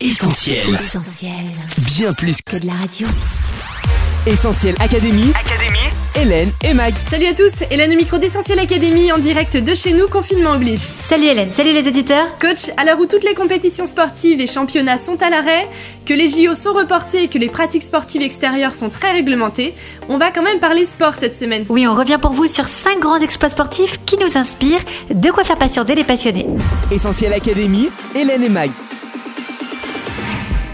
Essentiel. Essentiel. Bien plus Que de la radio. Essentiel Académie. Académie. Hélène et Mag. Salut à tous, Hélène au micro d'Essentiel Academy en direct de chez nous, confinement oblige. Salut Hélène, salut les éditeurs. Coach, à l'heure où toutes les compétitions sportives et championnats sont à l'arrêt, que les JO sont reportés et que les pratiques sportives extérieures sont très réglementées, on va quand même parler sport cette semaine. Oui, on revient pour vous sur 5 grands exploits sportifs qui nous inspirent, de quoi faire patienter les passionnés. Essentiel Académie. Hélène et Mag.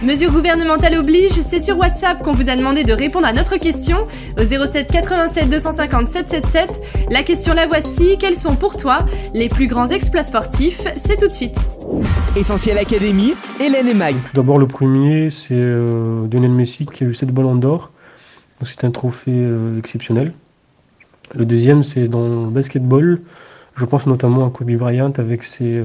Mesure gouvernementale oblige, c'est sur WhatsApp qu'on vous a demandé de répondre à notre question au 07 87 250 777. La question la voici, quels sont pour toi les plus grands exploits sportifs? C'est tout de suite. Essentiel Académie. Hélène et Mag. D'abord, le premier, c'est euh, Lionel Messi qui a eu 7 ballons d'or. Donc, C'est un trophée euh, exceptionnel. Le deuxième, c'est dans le basketball. Je pense notamment à Kobe Bryant avec ses, euh,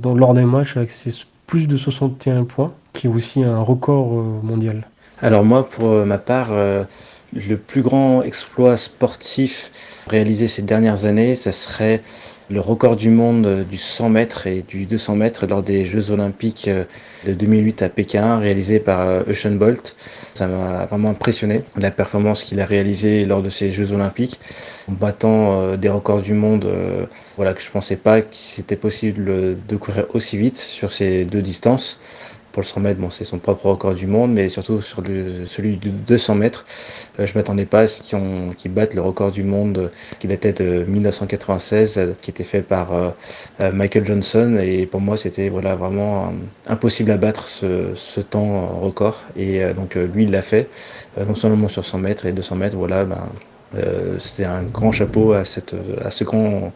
dans, lors d'un match avec ses plus de 61 points, qui est aussi un record euh, mondial. Alors moi, pour euh, ma part, euh, le plus grand exploit sportif réalisé ces dernières années, ça serait le record du monde du 100 mètres et du 200 mètres lors des Jeux olympiques de 2008 à Pékin, réalisé par euh, Usain Bolt. Ça m'a vraiment impressionné, la performance qu'il a réalisée lors de ces Jeux olympiques, en battant euh, des records du monde euh, voilà, que je pensais pas que c'était possible de courir aussi vite sur ces deux distances. Pour le 100 mètres, bon, c'est son propre record du monde, mais surtout sur celui de 200 mètres, euh, je m'attendais pas à ce qu'ils ont- qu'ils battent le record du monde euh, qui datait de 1996, euh, qui était fait par Michael Johnson. Et pour moi, c'était voilà, vraiment impossible à battre ce, ce temps record. Et donc, lui, il l'a fait, non seulement sur 100 mètres et 200 mètres. Voilà, ben, c'était un grand chapeau à ce grand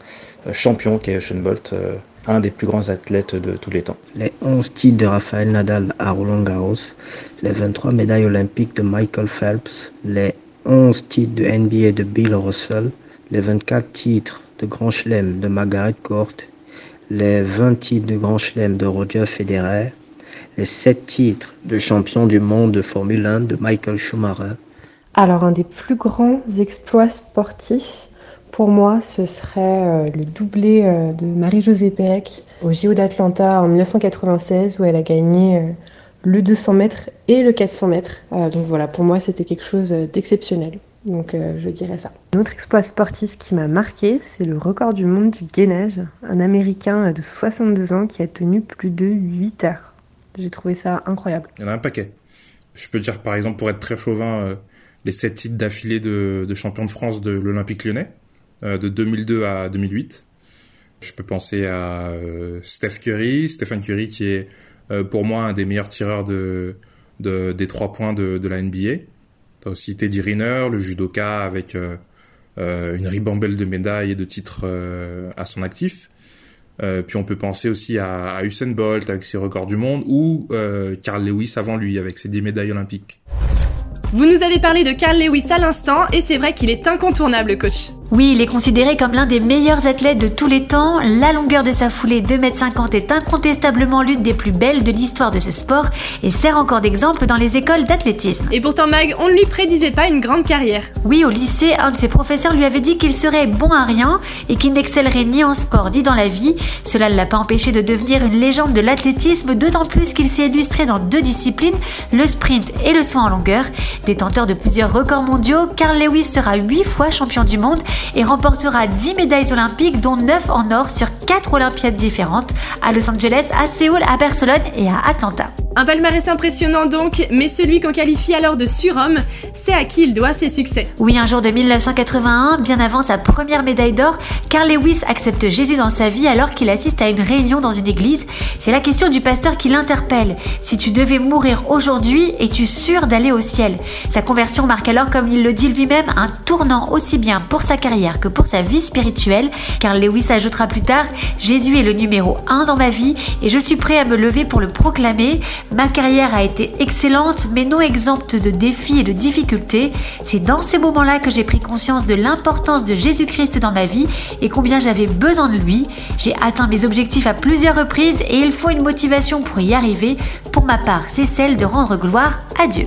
euh, champion qui est Usain Bolt, euh, un des plus grands athlètes de tous les temps. les 11 titres de Rafael Nadal à Roland Garros, les 23 médailles olympiques de Michael Phelps, les 11 titres de NBA de Bill Russell, les 24 titres de Grand Chelem de Margaret Court, les 20 titres de Grand Chelem de Roger Federer, les 7 titres de champion du monde de Formule 1 de Michael Schumacher, Alors, un des plus grands exploits sportifs, pour moi, ce serait euh, le doublé euh, de Marie-Josée Pérec au JO d'Atlanta en 1996, où elle a gagné euh, le 200 mètres et le 400 mètres. Euh, donc voilà, pour moi, c'était quelque chose d'exceptionnel. Donc euh, je dirais ça. Un autre exploit sportif qui m'a marqué, c'est le record du monde du gainage. Un Américain de 62 ans qui a tenu plus de 8 heures. J'ai trouvé ça incroyable. Il y en a un paquet. Je peux dire, par exemple, pour être très chauvin, euh, les sept titres d'affilée de, de champion de France de l'Olympique lyonnais, euh, de 2002 à 2008. Je peux penser à euh, Steph Curry, Stephen Curry qui est euh, pour moi un des meilleurs tireurs de, de des trois points de, de la NBA. T'as aussi Teddy Riner, le judoka avec euh, une ribambelle de médailles et de titres euh, à son actif. Euh, puis on peut penser aussi à, à Usain Bolt avec ses records du monde ou Carl Lewis avant lui avec ses 10 médailles olympiques. Vous nous avez parlé de Carl Lewis à l'instant et c'est vrai qu'il est incontournable, coach. Oui, il est considéré comme l'un des meilleurs athlètes de tous les temps. La longueur de sa foulée 2m50 est incontestablement l'une des plus belles de l'histoire de ce sport et sert encore d'exemple dans les écoles d'athlétisme. Et pourtant, Mag, on ne lui prédisait pas une grande carrière. Oui, au lycée, un de ses professeurs lui avait dit qu'il serait bon à rien et qu'il n'excellerait ni en sport ni dans la vie. Cela ne l'a pas empêché de devenir une légende de l'athlétisme, d'autant plus qu'il s'est illustré dans deux disciplines, le sprint et le saut en longueur. Détenteur de plusieurs records mondiaux, Carl Lewis sera 8 fois champion du monde et remportera 10 médailles olympiques, dont 9 en or sur 4 Olympiades différentes, à Los Angeles, à Séoul, à Barcelone et à Atlanta. Un palmarès impressionnant donc, mais celui qu'on qualifie alors de surhomme, c'est à qui il doit ses succès. Oui, un jour de 1981, bien avant sa première médaille d'or, Carl Lewis accepte Jésus dans sa vie alors qu'il assiste à une réunion dans une église. C'est la question du pasteur qui l'interpelle. Si tu devais mourir aujourd'hui, es-tu sûr d'aller au ciel? Sa conversion marque alors, comme il le dit lui-même, un tournant aussi bien pour sa carrière que pour sa vie spirituelle. Carl Lewis ajoutera plus tard Jésus est le numéro 1 dans ma vie et je suis prêt à me lever pour le proclamer. Ma carrière a été excellente, mais non exempte de défis et de difficultés. C'est dans ces moments-là que j'ai pris conscience de l'importance de Jésus-Christ dans ma vie et combien j'avais besoin de lui. J'ai atteint mes objectifs à plusieurs reprises et il faut une motivation pour y arriver. Pour ma part, c'est celle de rendre gloire à Dieu.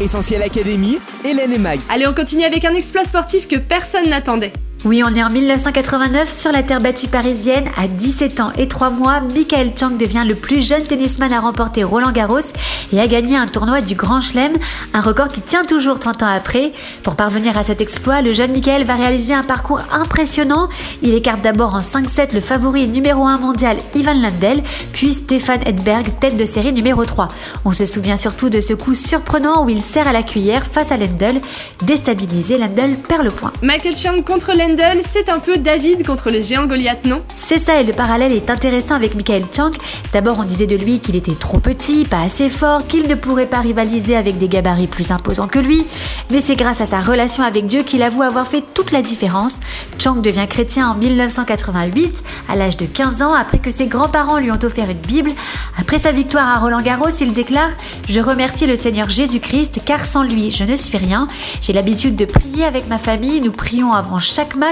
Essentiel Académie. Hélène et Mag. Allez, on continue avec un exploit sportif que personne n'attendait. Oui, on est en 1989 sur la terre battue parisienne. À 17 ans et 3 mois, Michael Chang devient le plus jeune tennisman à remporter Roland Garros et a gagné un tournoi du Grand Chelem, un record qui tient toujours 30 ans après. Pour parvenir à cet exploit, le jeune Michael va réaliser un parcours impressionnant. Il écarte d'abord en 5-7 le favori numéro 1 mondial Ivan Lendl, puis Stéphane Edberg, tête de série numéro 3. On se souvient surtout de ce coup surprenant où il sert à la cuillère face à Lendl. Déstabilisé, Lendl perd le point. Michael Chang contre C'est un peu David contre le géant Goliath, non? C'est ça, et le parallèle est intéressant avec Michael Chang. D'abord, on disait de lui qu'il était trop petit, pas assez fort, qu'il ne pourrait pas rivaliser avec des gabarits plus imposants que lui. Mais c'est grâce à sa relation avec Dieu qu'il avoue avoir fait toute la différence. Chang devient chrétien en 1988, à l'âge de 15 ans, après que ses grands-parents lui ont offert une Bible. Après sa victoire à Roland Garros, il déclare Je remercie le Seigneur Jésus-Christ, car sans lui, je ne suis rien. J'ai l'habitude de prier avec ma famille, nous prions avant chaque match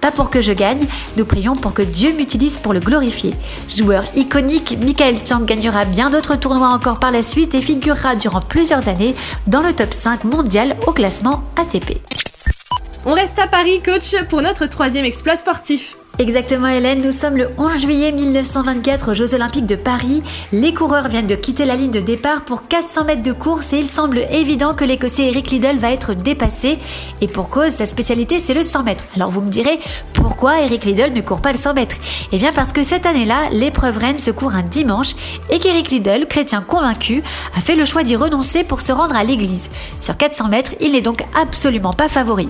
pas pour que je gagne, nous prions pour que Dieu m'utilise pour le glorifier. Joueur iconique, Michael Chang gagnera bien d'autres tournois encore par la suite et figurera durant plusieurs années dans le top 5 mondial au classement ATP. On reste à Paris, coach, pour notre troisième exploit sportif. Exactement Hélène, nous sommes le 11 juillet 1924 aux Jeux Olympiques de Paris. Les coureurs viennent de quitter la ligne de départ pour 400 mètres de course et il semble évident que l'Écossais Eric Liddell va être dépassé. Et pour cause, sa spécialité c'est le 100 mètres. Alors vous me direz, pourquoi Eric Liddell ne court pas le 100 mètres? Eh bien parce que cette année-là, l'épreuve reine se court un dimanche et qu'Eric Liddell, chrétien convaincu, a fait le choix d'y renoncer pour se rendre à l'église. Sur 400 mètres, il n'est donc absolument pas favori.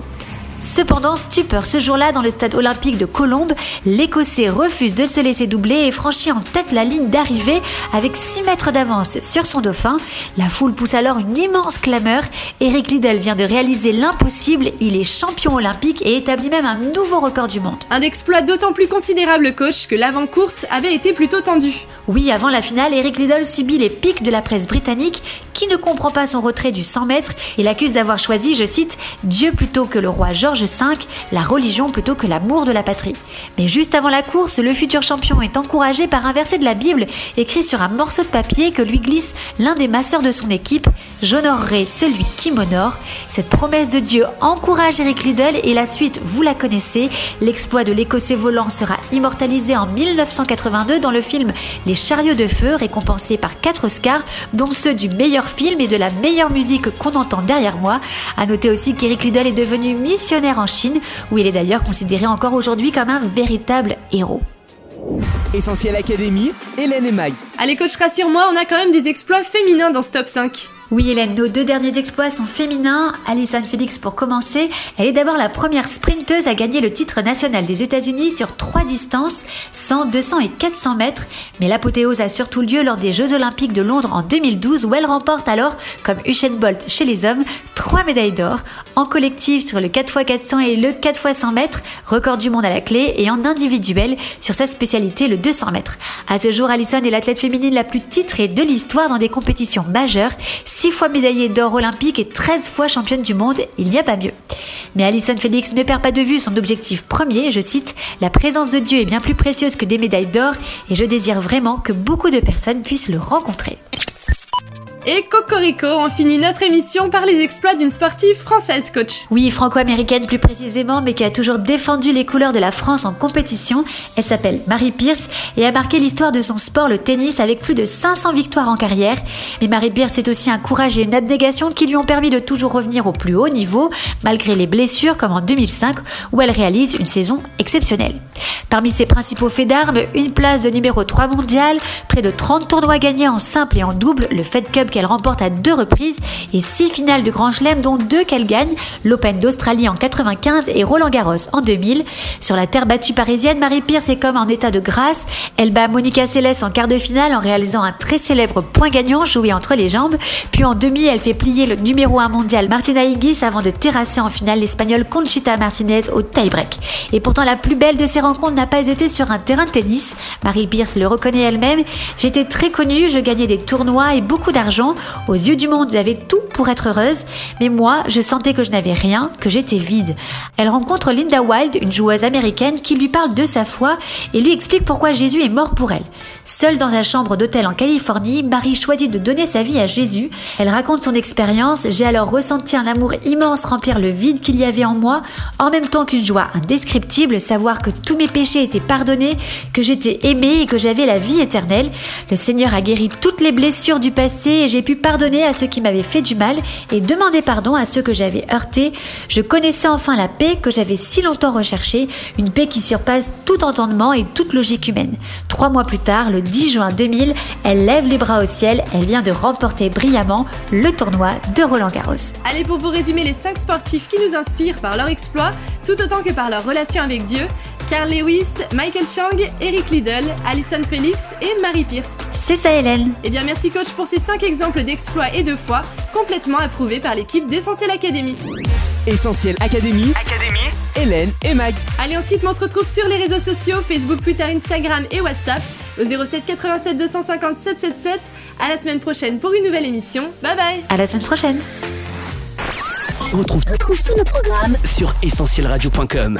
Cependant, stupeur ce jour-là dans le stade olympique de Colombes, l'Écossais refuse de se laisser doubler et franchit en tête la ligne d'arrivée avec 6 mètres d'avance sur son dauphin. La foule pousse alors une immense clameur. Eric Liddell vient de réaliser l'impossible, il est champion olympique et établit même un nouveau record du monde. Un exploit d'autant plus considérable, coach, que l'avant-course avait été plutôt tendu. Oui, avant la finale, Eric Liddell subit les pics de la presse britannique qui ne comprend pas son retrait du 100 mètres? Et l'accuse d'avoir choisi, je cite, Dieu plutôt que le roi George Georges V, la religion plutôt que l'amour de la patrie. Mais juste avant la course, le futur champion est encouragé par un verset de la Bible écrit sur un morceau de papier que lui glisse l'un des masseurs de son équipe J'honorerai celui qui m'honore. Cette promesse de Dieu encourage Eric Liddell et la suite, vous la connaissez. L'exploit de l'écossais volant sera immortalisé en 1982 dans le film Les chariots de feu, récompensé par 4 Oscars, dont ceux du meilleur film et de la meilleure musique qu'on entend derrière moi. À noter aussi qu'Eric Liddell est devenu missionnaire en Chine, où il est d'ailleurs considéré encore aujourd'hui comme un véritable héros. Essentiel Académie, Hélène et Mag. Allez coach, rassure-moi, on a quand même des exploits féminins dans ce top 5. Oui Hélène, nos deux derniers exploits sont féminins. Alison Felix pour commencer. Elle est d'abord la première sprinteuse à gagner le titre national des États-Unis sur trois distances, 100, 200 et 400 mètres. Mais l'apothéose a surtout lieu lors des Jeux Olympiques de Londres en 2012 où elle remporte alors, comme Usain Bolt chez les hommes, trois médailles d'or en collectif sur le 4x400 et le 4x100 mètres, record du monde à la clé, et en individuel sur sa spécialité le 200 mètres. À ce jour, Alison est l'athlète féminine la plus titrée de l'histoire dans des compétitions majeures 6 fois médaillée d'or olympique et 13 fois championne du monde, il n'y a pas mieux. Mais Alison Félix ne perd pas de vue son objectif premier, je cite, La présence de Dieu est bien plus précieuse que des médailles d'or et je désire vraiment que beaucoup de personnes puissent le rencontrer. Et Cocorico, on finit notre émission par les exploits d'une sportive française, coach. Oui, franco-américaine plus précisément, mais qui a toujours défendu les couleurs de la France en compétition. Elle s'appelle Marie Pierce et a marqué l'histoire de son sport, le tennis, avec plus de 500 victoires en carrière. Mais Marie Pierce est aussi un courage et une abnégation qui lui ont permis de toujours revenir au plus haut niveau, malgré les blessures, comme en 2005, où elle réalise une saison exceptionnelle. Parmi ses principaux faits d'armes, une place de numéro 3 mondial, près de 30 tournois gagnés en simple et en double, le Fed Cup qu'elle remporte à deux reprises et six finales de Grand Chelem dont deux qu'elle gagne, l'Open d'Australie en 95 et Roland Garros en 2000. Sur la terre battue parisienne, Marie Pierce est comme en état de grâce. Elle bat Monica Seles en quart de finale en réalisant un très célèbre point gagnant joué entre les jambes. Puis en demi, elle fait plier le numéro 1 mondial Martina Hingis avant de terrasser en finale l'espagnole Conchita Martinez au tie-break. Et pourtant, la plus belle de ces rencontres n'a pas été sur un terrain de tennis. Marie Pierce le reconnaît elle-même. J'étais très connue, je gagnais des tournois et beaucoup d'argent aux yeux du monde, j'avais tout pour être heureuse, mais moi, je sentais que je n'avais rien, que j'étais vide. Elle rencontre Linda Wilde, une joueuse américaine, qui lui parle de sa foi et lui explique pourquoi Jésus est mort pour elle. Seule dans sa chambre d'hôtel en Californie, Marie choisit de donner sa vie à Jésus. Elle raconte son expérience. J'ai alors ressenti un amour immense remplir le vide qu'il y avait en moi, en même temps qu'une joie indescriptible, savoir que tous mes péchés étaient pardonnés, que j'étais aimée et que j'avais la vie éternelle. Le Seigneur a guéri toutes les blessures du passé et j'ai pu pardonner à ceux qui m'avaient fait du mal et demander pardon à ceux que j'avais heurtés. Je connaissais enfin la paix que j'avais si longtemps recherchée, une paix qui surpasse tout entendement et toute logique humaine. Trois mois plus tard, le 10 juin 2000, elle lève les bras au ciel, elle vient de remporter brillamment le tournoi de Roland Garros. Allez, pour vous résumer les 5 sportifs qui nous inspirent par leur exploit, tout autant que par leur relation avec Dieu, Carl Lewis, Michael Chang, Eric Liddell, Alison Felix et Marie Pierce. C'est ça Hélène. Eh bien merci coach pour ces 5 exemples d'exploits et de foi complètement approuvés par l'équipe d'Essentiel Academy. Essentiel Académie, Hélène et Mag. Allez, ensuite, on se retrouve sur les réseaux sociaux, Facebook, Twitter, Instagram et WhatsApp au 07 87 250 777. À la semaine prochaine pour une nouvelle émission. Bye bye À la semaine prochaine. On retrouve, tous nos programmes sur essentielradio.com.